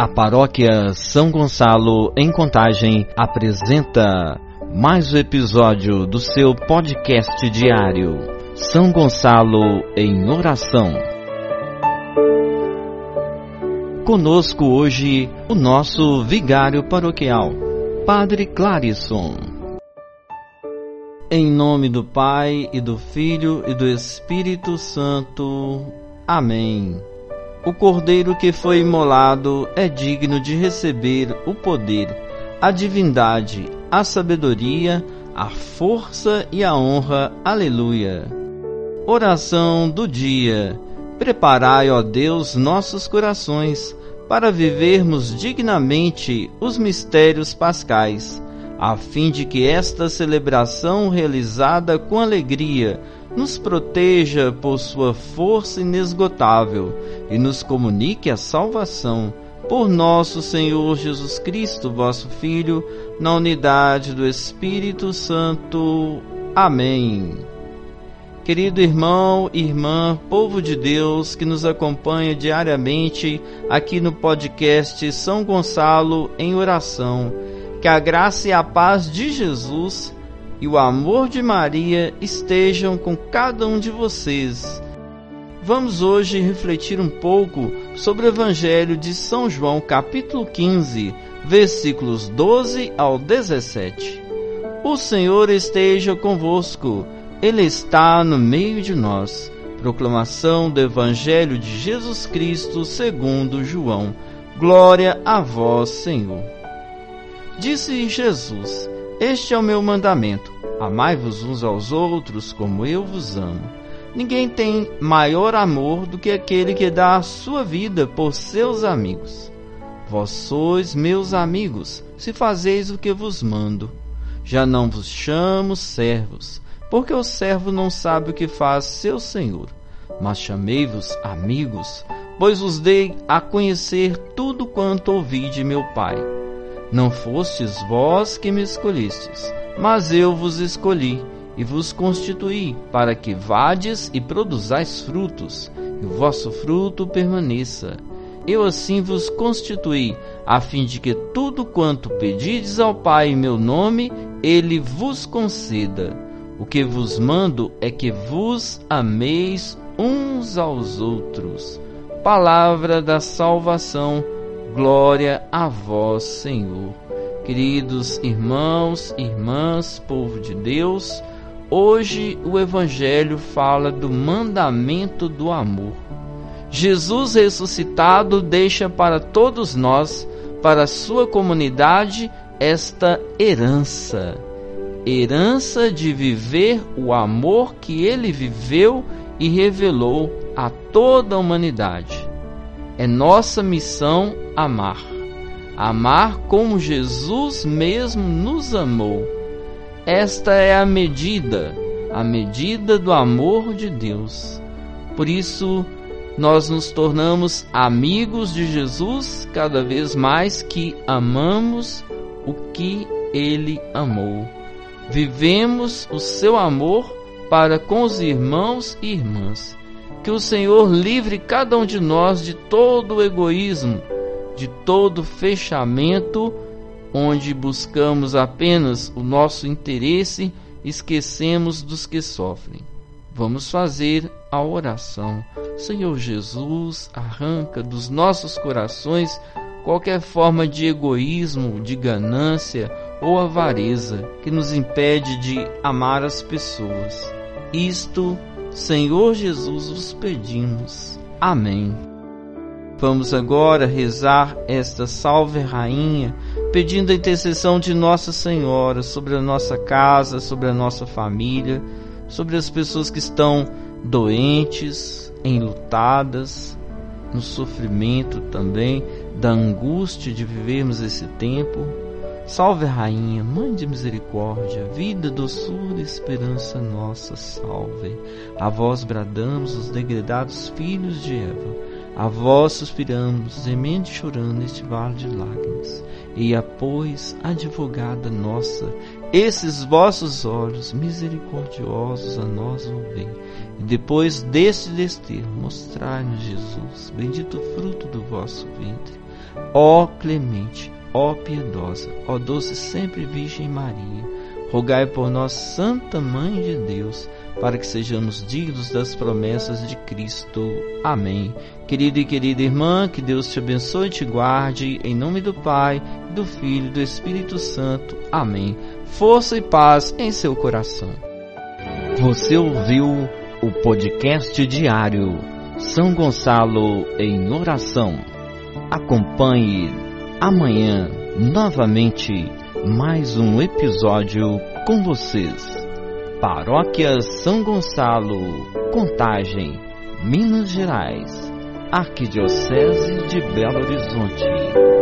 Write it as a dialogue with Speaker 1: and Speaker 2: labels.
Speaker 1: A paróquia São Gonçalo, em Contagem, apresenta mais um episódio do seu podcast diário, São Gonçalo em Oração. Conosco hoje o nosso vigário paroquial, Padre Clarisson. Em nome do Pai e do Filho e do Espírito Santo. Amém. O cordeiro que foi imolado é digno de receber o poder, a divindade, a sabedoria, a força e a honra. Aleluia. Oração do dia. Preparai, ó Deus, nossos corações para vivermos dignamente os mistérios pascais, a fim de que esta celebração realizada com alegria nos proteja por sua força inesgotável e nos comunique a salvação por nosso Senhor Jesus Cristo, vosso Filho, na unidade do Espírito Santo. Amém. Querido irmão, irmã, povo de Deus que nos acompanha diariamente aqui no podcast São Gonçalo em oração, que a graça e a paz de Jesus e o amor de Maria estejam com cada um de vocês. Vamos hoje refletir um pouco sobre o Evangelho de São João, capítulo 15, versículos 12 ao 17. O Senhor esteja convosco, Ele está no meio de nós. Proclamação do Evangelho de Jesus Cristo segundo João. Glória a vós, Senhor. Disse Jesus: este é o meu mandamento: amai-vos uns aos outros como eu vos amo. Ninguém tem maior amor do que aquele que dá a sua vida por seus amigos. Vós sois meus amigos, se fazeis o que vos mando. Já não vos chamo servos, porque o servo não sabe o que faz seu senhor. Mas chamei-vos amigos, pois vos dei a conhecer tudo quanto ouvi de meu Pai. Não fostes vós que me escolhestes, mas eu vos escolhi e vos constituí para que vades e produzais frutos, e o vosso fruto permaneça. Eu assim vos constituí, a fim de que tudo quanto pedides ao Pai em meu nome, ele vos conceda. O que vos mando é que vos ameis uns aos outros. Palavra da salvação Glória a vós, Senhor. Queridos irmãos, irmãs, povo de Deus, hoje o Evangelho fala do mandamento do amor. Jesus ressuscitado deixa para todos nós, para sua comunidade, esta herança. Herança de viver o amor que ele viveu e revelou a toda a humanidade. É nossa missão amar. Amar como Jesus mesmo nos amou. Esta é a medida, a medida do amor de Deus. Por isso, nós nos tornamos amigos de Jesus cada vez mais que amamos o que ele amou. Vivemos o seu amor para com os irmãos e irmãs. Que o Senhor livre cada um de nós de todo o egoísmo, de todo fechamento, onde buscamos apenas o nosso interesse, esquecemos dos que sofrem. Vamos fazer a oração. Senhor Jesus, arranca dos nossos corações qualquer forma de egoísmo, de ganância ou avareza que nos impede de amar as pessoas. Isto Senhor Jesus, vos pedimos. Amém. Vamos agora rezar esta Salve Rainha, pedindo a intercessão de Nossa Senhora sobre a nossa casa, sobre a nossa família, sobre as pessoas que estão doentes, enlutadas, no sofrimento também, da angústia de vivermos esse tempo Salve, Rainha, Mãe de Misericórdia, vida, doçura, esperança nossa, salve. A vós bradamos os degredados filhos de Eva, a vós suspiramos, gemendo e chorando neste vale de lágrimas. E a, pois, advogada nossa, esses vossos olhos misericordiosos a nós ouvem. E depois deste desterro, mostrai-nos Jesus, bendito fruto do vosso ventre. Ó clemente, ó piedosa, ó doce sempre Virgem Maria, rogai por nós, Santa Mãe de Deus, para que sejamos dignos das promessas de Cristo. Amém. Querida e querida irmã, que Deus te abençoe e te guarde, em nome do Pai, do Filho e do Espírito Santo. Amém. Força e paz em seu coração. Você ouviu o podcast diário São Gonçalo em Oração. Acompanhe amanhã novamente mais um episódio com vocês. Paróquia São Gonçalo, Contagem, Minas Gerais, Arquidiocese de Belo Horizonte.